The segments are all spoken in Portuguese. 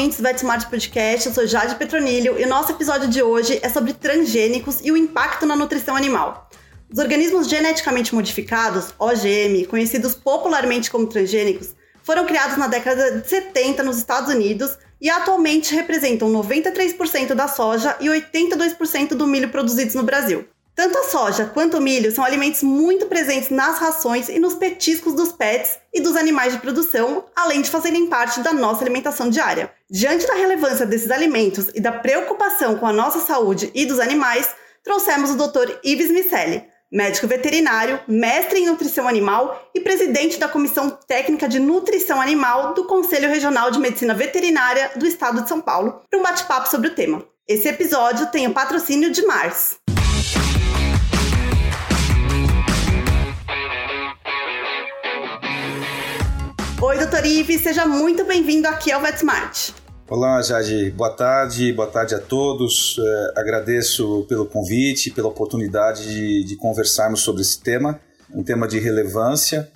ouvintes do VetSmart Podcast. Eu sou Jade Petronilho e o nosso episódio de hoje é sobre transgênicos e o impacto na nutrição animal. Os organismos geneticamente modificados, OGM, conhecidos popularmente como transgênicos, foram criados na década de 70 nos Estados Unidos e atualmente representam 93% da soja e 82% do milho produzidos no Brasil. Tanto a soja quanto o milho são alimentos muito presentes nas rações e nos petiscos dos pets e dos animais de produção, além de fazerem parte da nossa alimentação diária. Diante da relevância desses alimentos e da preocupação com a nossa saúde e dos animais, trouxemos o Dr. Ives Micelli, médico veterinário, mestre em nutrição animal e presidente da Comissão Técnica de Nutrição Animal do Conselho Regional de Medicina Veterinária do Estado de São Paulo, para um bate-papo sobre o tema. Esse episódio tem o patrocínio de Mars. Oi, doutor Ives, seja muito bem-vindo aqui ao VetSmart. Olá, Jade. Boa tarde, boa tarde a todos. É, agradeço pelo convite, pela oportunidade de, de, conversarmos sobre esse tema, um tema de relevância,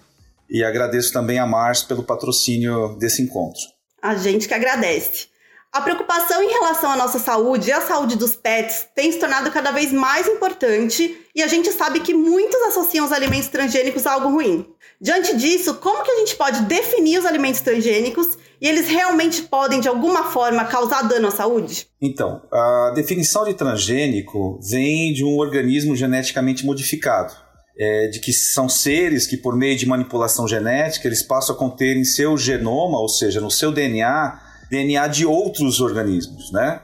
e agradeço também a Mars pelo patrocínio desse encontro. A gente que agradece. A preocupação em relação à nossa saúde e à saúde dos pets tem se tornado cada vez mais importante e a gente sabe que muitos associam os alimentos transgênicos a algo ruim. Diante disso, como que a gente pode definir os alimentos transgênicos e eles realmente podem, de alguma forma, causar dano à saúde? Então, a definição de transgênico vem de um organismo geneticamente modificado. É, de que são seres que, por meio de manipulação genética, eles passam a conter em seu genoma, ou seja, no seu DNA, DNA de outros organismos, né?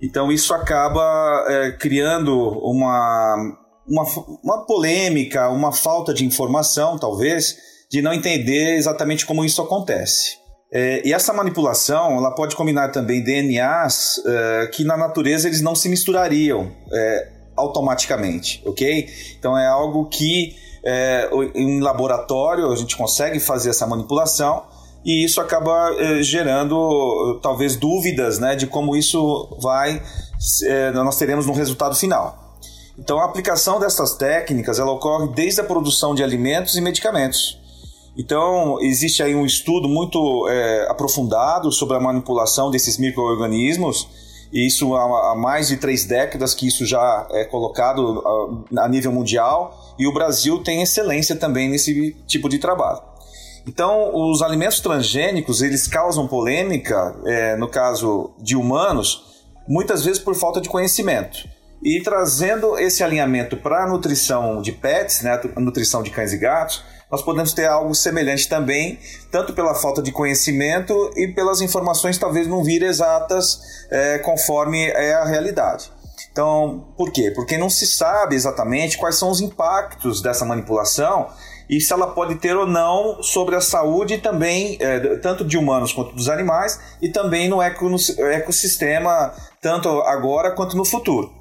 Então isso acaba é, criando uma, uma, uma polêmica, uma falta de informação, talvez, de não entender exatamente como isso acontece. É, e essa manipulação ela pode combinar também DNAs é, que na natureza eles não se misturariam é, automaticamente, ok? Então é algo que é, em laboratório a gente consegue fazer essa manipulação e isso acaba é, gerando talvez dúvidas né, de como isso vai é, nós teremos no resultado final. Então a aplicação dessas técnicas ela ocorre desde a produção de alimentos e medicamentos. Então, existe aí um estudo muito aprofundado sobre a manipulação desses micro-organismos, e isso há, mais de três décadas que isso já é colocado a, a nível mundial, e o Brasil tem excelência também nesse tipo de trabalho. Então, os alimentos transgênicos, eles causam polêmica, é, no caso de humanos, muitas vezes por falta de conhecimento. E trazendo esse alinhamento para a nutrição de pets, né, a nutrição de cães e gatos, nós podemos ter algo semelhante também, tanto pela falta de conhecimento e pelas informações talvez não vir exatas é, conforme é a realidade. Então, por quê? Porque não se sabe exatamente quais são os impactos dessa manipulação e se ela pode ter ou não sobre a saúde também, é, tanto de humanos quanto dos animais, e também no ecossistema, tanto agora quanto no futuro.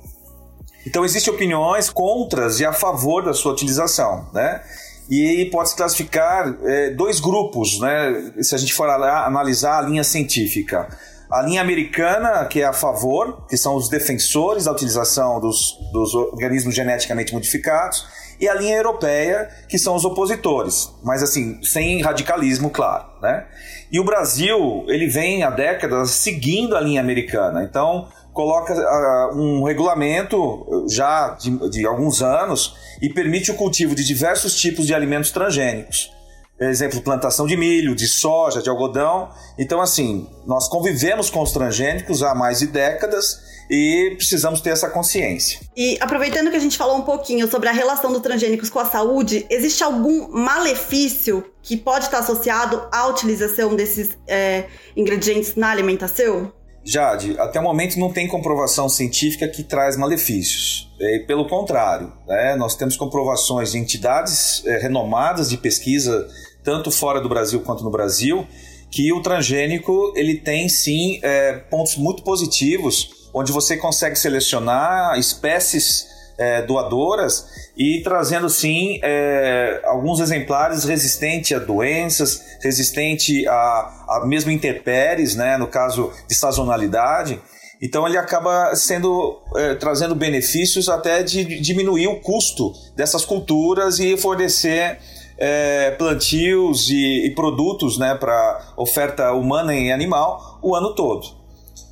Então, existem opiniões contras e a favor da sua utilização, né? e pode-se classificar é, dois grupos, né? Se a gente for analisar a linha científica. A linha americana, que é a favor, que são os defensores da utilização dos, dos organismos geneticamente modificados, e a linha europeia, que são os opositores, mas assim, sem radicalismo, claro, né? E o Brasil, ele vem há décadas seguindo a linha americana. Então, coloca uh, um regulamento já de, de, alguns anos e permite o cultivo de diversos tipos de alimentos transgênicos. Exemplo, plantação de milho, de soja, de algodão. Então, assim, nós convivemos com os transgênicos há mais de décadas e precisamos ter essa consciência. E aproveitando que a gente falou um pouquinho sobre a relação dos transgênicos com a saúde, existe algum malefício que pode estar associado à utilização desses é, ingredientes na alimentação? Jade, até o momento não tem comprovação científica que traz malefícios. É, pelo contrário, né, nós temos comprovações de entidades é, renomadas de pesquisa, tanto fora do Brasil quanto no Brasil, que o transgênico ele tem sim é, pontos muito positivos, onde você consegue selecionar espécies é, doadoras e trazendo sim é, alguns exemplares resistentes a doenças, resistente a, a mesmo intempéries, né, no caso de sazonalidade. Então ele acaba sendo é, trazendo benefícios até de diminuir o custo dessas culturas e fornecer é, plantios e, e produtos né, para oferta humana e animal o ano todo.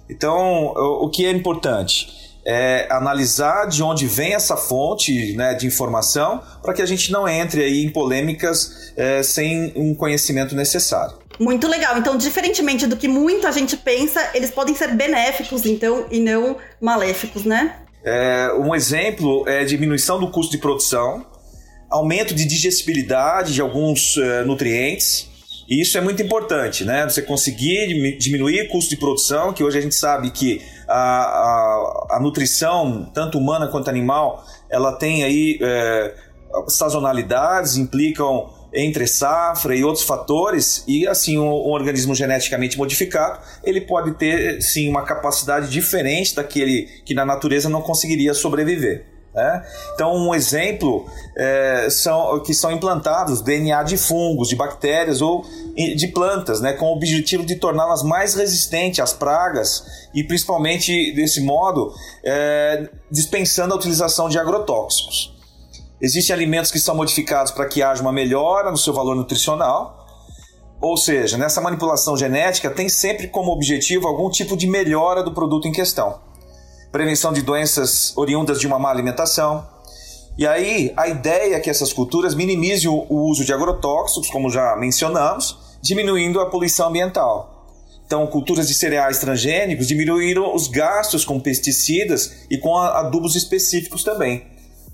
Então, o, que é importante? É analisar de onde vem essa fonte né, de informação para que a gente não entre aí em polêmicas é, sem um conhecimento necessário. Muito legal. Então, diferentemente do que muita gente pensa, eles podem ser benéficos, então, e não maléficos, né? É, um exemplo é diminuição do custo de produção, aumento de digestibilidade de alguns uh, nutrientes. E isso é muito importante, né? Você conseguir diminuir o custo de produção, que hoje a gente sabe que a, a, a nutrição, tanto humana quanto animal, ela tem aí é, sazonalidades, implicam entre safra e outros fatores, e assim, um, um, organismo geneticamente modificado, ele pode ter sim uma capacidade diferente daquele que na natureza não conseguiria sobreviver. Né? Então, um exemplo é, são que são implantados DNA de fungos, de bactérias ou de plantas, né, com o objetivo de torná-las mais resistentes às pragas e, principalmente, desse modo, é, dispensando a utilização de agrotóxicos. Existem alimentos que são modificados para que haja uma melhora no seu valor nutricional, ou seja, nessa manipulação genética tem sempre como objetivo algum tipo de melhora do produto em questão prevenção de doenças oriundas de uma má alimentação. E aí, a ideia é que essas culturas minimizem o uso de agrotóxicos, como já mencionamos, diminuindo a poluição ambiental. Então, culturas de cereais transgênicos diminuíram os gastos com pesticidas e com adubos específicos também,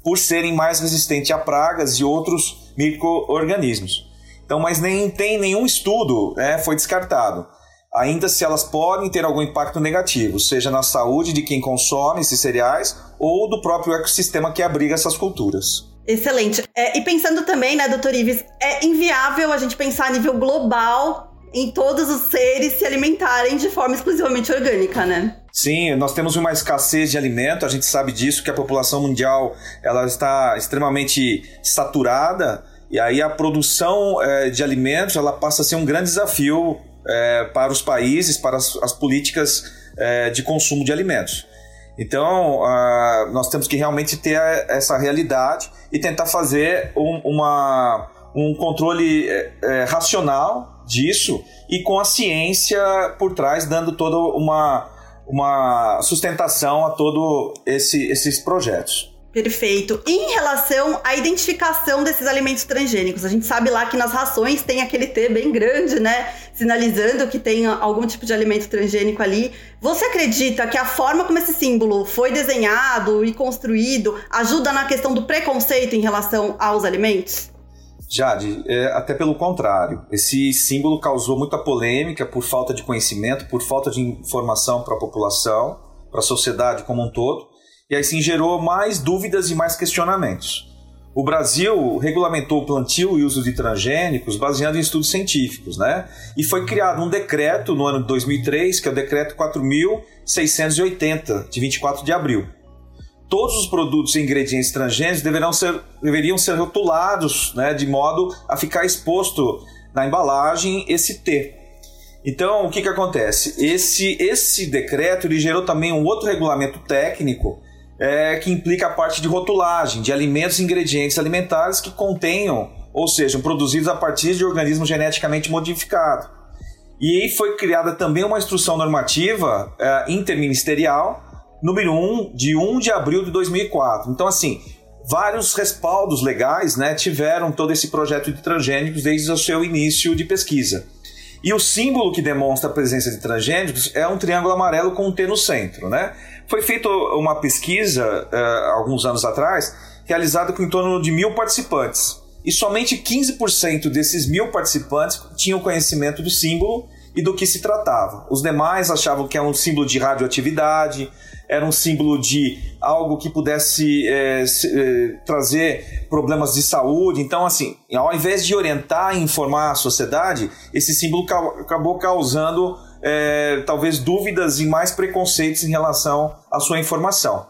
por serem mais resistentes a pragas e outros micro-organismos. Então, mas nem tem nenhum estudo, né, foi descartado ainda se elas podem ter algum impacto negativo, seja na saúde de quem consome esses cereais ou do próprio ecossistema que abriga essas culturas. Excelente. É, e pensando também, né, doutor Ives, é inviável a gente pensar a nível global em todos os seres se alimentarem de forma exclusivamente orgânica, né? Sim, nós temos uma escassez de alimento, a gente sabe disso, que a população mundial ela está extremamente saturada, e aí a produção é, de alimentos ela passa a ser um grande desafio é, para os países, para as, as políticas é, de consumo de alimentos. Então, uh, nós temos que realmente ter essa realidade e tentar fazer um, uma, um controle é, é, racional disso e com a ciência por trás, dando toda uma, uma sustentação a todos esse, esses projetos. Perfeito. Em relação à identificação desses alimentos transgênicos, a gente sabe lá que nas rações tem aquele T bem grande, né? Sinalizando que tem algum tipo de alimento transgênico ali. Você acredita que a forma como esse símbolo foi desenhado e construído ajuda na questão do preconceito em relação aos alimentos? Jade, é, até pelo contrário. Esse símbolo causou muita polêmica por falta de conhecimento, por falta de informação para a população, para a sociedade como um todo e assim gerou mais dúvidas e mais questionamentos. O Brasil regulamentou o plantio e uso de transgênicos baseado em estudos científicos, né? E foi criado um decreto no ano de 2003, que é o decreto 4680, de 24 de abril. Todos os produtos e ingredientes transgênicos deverão ser, deveriam ser rotulados, né, de modo a ficar exposto na embalagem esse T. Então, o que, que acontece? Esse, esse decreto ele gerou também um outro regulamento técnico é, que implica a parte de rotulagem de alimentos e ingredientes alimentares que contenham, ou sejam, produzidos a partir de organismo geneticamente modificado. E foi criada também uma instrução normativa é, interministerial, número 1, de 1 de abril de 2004. Então, assim, vários respaldos legais né, tiveram todo esse projeto de transgênicos desde o seu início de pesquisa. E o símbolo que demonstra a presença de transgênicos é um triângulo amarelo com um T no centro, né? Foi feita uma pesquisa uh, alguns anos atrás, realizada com em torno de mil participantes. E somente 15% desses mil participantes tinham conhecimento do símbolo e do que se tratava. Os demais achavam que era um símbolo de radioatividade, era um símbolo de algo que pudesse é, se, é, trazer problemas de saúde. Então, assim, ao invés de orientar e informar a sociedade, esse símbolo ca acabou causando é, talvez dúvidas e mais preconceitos em relação à sua informação.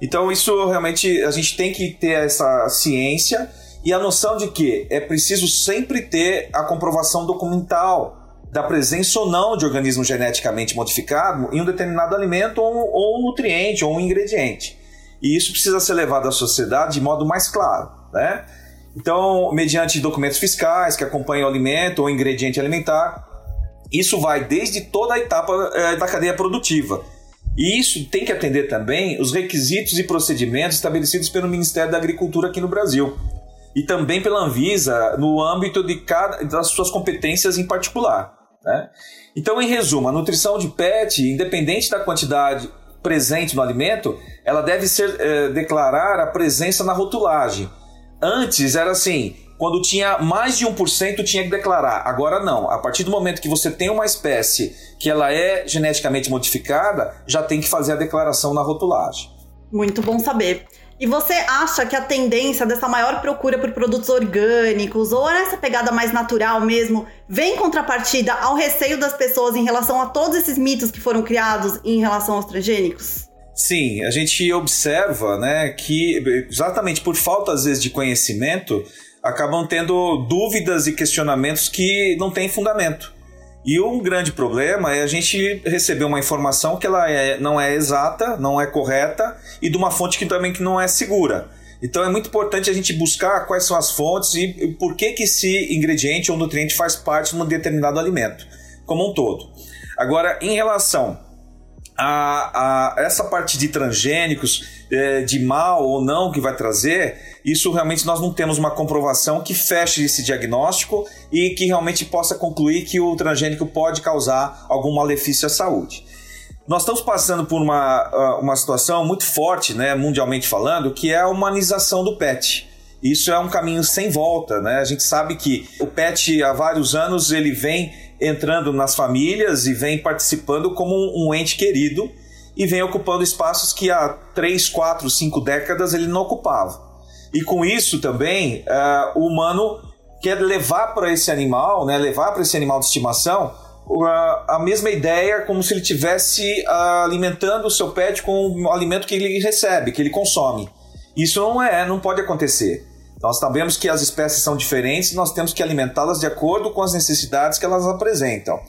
Então, isso realmente a gente tem que ter essa ciência e a noção de que é preciso sempre ter a comprovação documental da presença ou não de organismo geneticamente modificado em um determinado alimento ou, ou um nutriente ou um ingrediente. E isso precisa ser levado à sociedade de modo mais claro, né? Então, mediante documentos fiscais que acompanham o alimento ou ingrediente alimentar, isso vai desde toda a etapa é, da cadeia produtiva. E isso tem que atender também os requisitos e procedimentos estabelecidos pelo Ministério da Agricultura aqui no Brasil. E também pela Anvisa no âmbito de cada, das suas competências em particular. Né? Então, em resumo, a nutrição de PET, independente da quantidade presente no alimento, ela deve ser é, declarar a presença na rotulagem. Antes era assim, quando tinha mais de 1% tinha que declarar. Agora não. A partir do momento que você tem uma espécie que ela é geneticamente modificada, já tem que fazer a declaração na rotulagem. Muito bom saber. E você acha que a tendência dessa maior procura por produtos orgânicos ou essa pegada mais natural mesmo vem em contrapartida ao receio das pessoas em relação a todos esses mitos que foram criados em relação aos transgênicos? Sim, a gente observa né, que exatamente por falta às vezes de conhecimento, acabam tendo dúvidas e questionamentos que não têm fundamento. E um grande problema é a gente receber uma informação que ela é, não é exata, não é correta e de uma fonte que também que não é segura. Então é muito importante a gente buscar quais são as fontes e por que, que esse ingrediente ou nutriente faz parte de um determinado alimento, como um todo. Agora, em relação a, a essa parte de transgênicos, é, de mal ou não que vai trazer, isso realmente nós não temos uma comprovação que feche esse diagnóstico e que realmente possa concluir que o transgênico pode causar algum malefício à saúde. Nós estamos passando por uma, uma situação muito forte, né, mundialmente falando, que é a humanização do pet. Isso é um caminho sem volta, né? A gente sabe que o pet há vários anos ele vem entrando nas famílias e vem participando como um ente querido e vem ocupando espaços que há 3, 4, 5 décadas ele não ocupava. E com isso também uh, o humano quer levar para esse animal, né, levar para esse animal de estimação uh, a mesma ideia como se ele tivesse uh, alimentando o seu pet com o alimento que ele recebe, que ele consome. Isso não é, não pode acontecer. Nós sabemos que as espécies são diferentes, nós temos que alimentá-las de acordo com as necessidades que elas apresentam.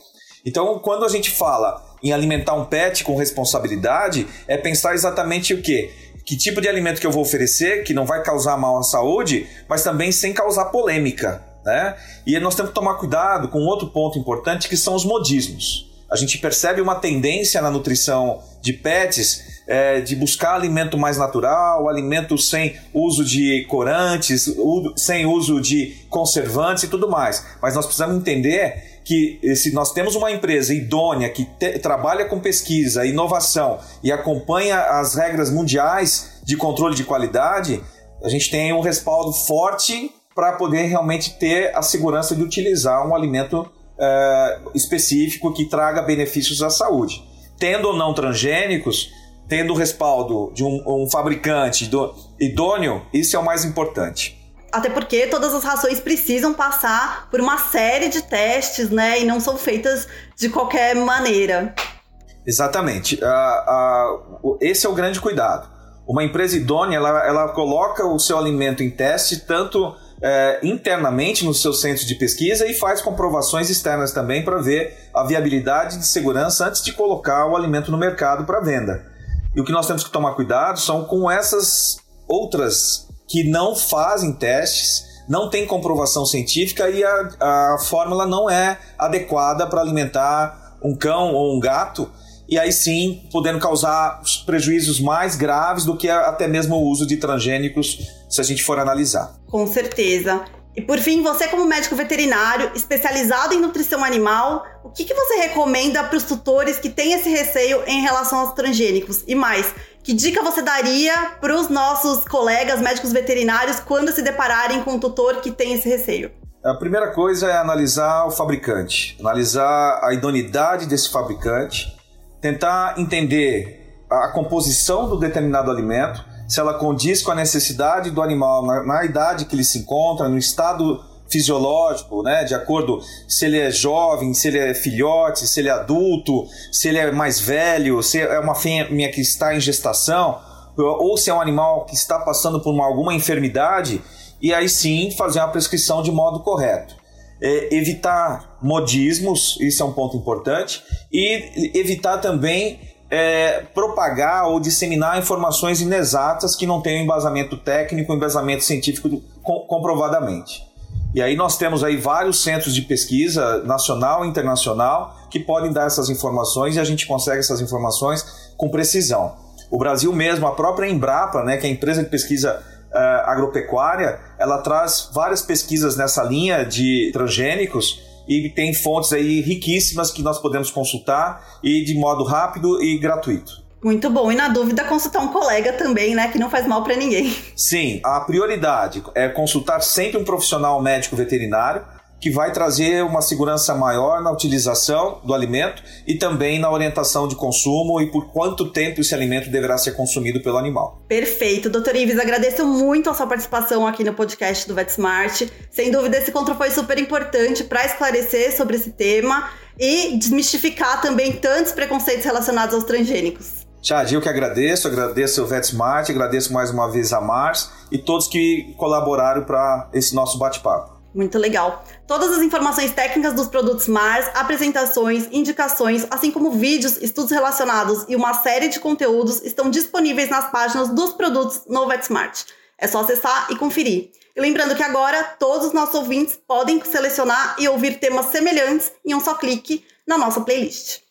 Então, quando a gente fala em alimentar um pet com responsabilidade, é pensar exatamente o quê? Que tipo de alimento que eu vou oferecer, que não vai causar mal à saúde, mas também sem causar polêmica. Né? E nós temos que tomar cuidado com outro ponto importante que são os modismos. A gente percebe uma tendência na nutrição de pets é, de buscar alimento mais natural, alimento sem uso de corantes, sem uso de conservantes e tudo mais. Mas nós precisamos entender que se nós temos uma empresa idônea que te, trabalha com pesquisa, inovação e acompanha as regras mundiais de controle de qualidade, a gente tem um respaldo forte para poder realmente ter a segurança de utilizar um alimento é, específico que traga benefícios à saúde. Tendo ou não transgênicos, tendo o respaldo de um, um fabricante do, idôneo, isso é o mais importante. Até porque todas as rações precisam passar por uma série de testes, né? E não são feitas de qualquer maneira. Exatamente. Uh, uh, esse é o grande cuidado. Uma empresa idônea, ela, ela coloca o seu alimento em teste, tanto é, internamente no seu centro de pesquisa e faz comprovações externas também para ver a viabilidade de segurança antes de colocar o alimento no mercado para venda. E o que nós temos que tomar cuidado são com essas outras que não fazem testes, não tem comprovação científica e a, a fórmula não é adequada para alimentar um cão ou um gato, e aí sim podendo causar prejuízos mais graves do que até mesmo o uso de transgênicos, se a gente for analisar. Com certeza. E por fim, você como médico veterinário especializado em nutrição animal, o que, que você recomenda para os tutores que têm esse receio em relação aos transgênicos? E mais, que dica você daria para os nossos colegas médicos veterinários quando se depararem com um tutor que tem esse receio? A primeira coisa é analisar o fabricante, analisar a idoneidade desse fabricante, tentar entender a composição do determinado alimento se ela condiz com a necessidade do animal na, na idade que ele se encontra, no estado fisiológico, né, de acordo se ele é jovem, se ele é filhote, se ele é adulto, se ele é mais velho, se é uma fêmea que está em gestação, ou se é um animal que está passando por uma, alguma enfermidade, e aí sim fazer uma prescrição de modo correto. É, evitar modismos, isso é um ponto importante, e evitar também é, propagar ou disseminar informações inexatas que não tenham embasamento técnico, embasamento científico comprovadamente. E aí nós temos aí vários centros de pesquisa nacional e internacional que podem dar essas informações e a gente consegue essas informações com precisão. O Brasil mesmo, a própria Embrapa, né, que é a empresa de pesquisa uh, agropecuária, ela traz várias pesquisas nessa linha de transgênicos e tem fontes aí riquíssimas que nós podemos consultar e de modo rápido e gratuito. Muito bom. E na dúvida, consultar um colega também, né? Que não faz mal para ninguém. Sim, a prioridade é consultar sempre um profissional médico veterinário que vai trazer uma segurança maior na utilização do alimento e também na orientação de consumo e por quanto tempo esse alimento deverá ser consumido pelo animal. Perfeito. Doutor Ives, agradeço muito a sua participação aqui no podcast do VetSmart. Sem dúvida, esse encontro foi super importante para esclarecer sobre esse tema e desmistificar também tantos preconceitos relacionados aos transgênicos. Chad, eu que agradeço, agradeço o VetSmart, agradeço mais uma vez a Mars e todos que colaboraram para esse nosso bate-papo. Muito legal. Todas as informações técnicas dos produtos Mars, apresentações, indicações, assim como vídeos, estudos relacionados e uma série de conteúdos estão disponíveis nas páginas dos produtos no VetSmart. É só acessar e conferir. E lembrando que agora todos os nossos ouvintes podem selecionar e ouvir temas semelhantes em um só clique na nossa playlist.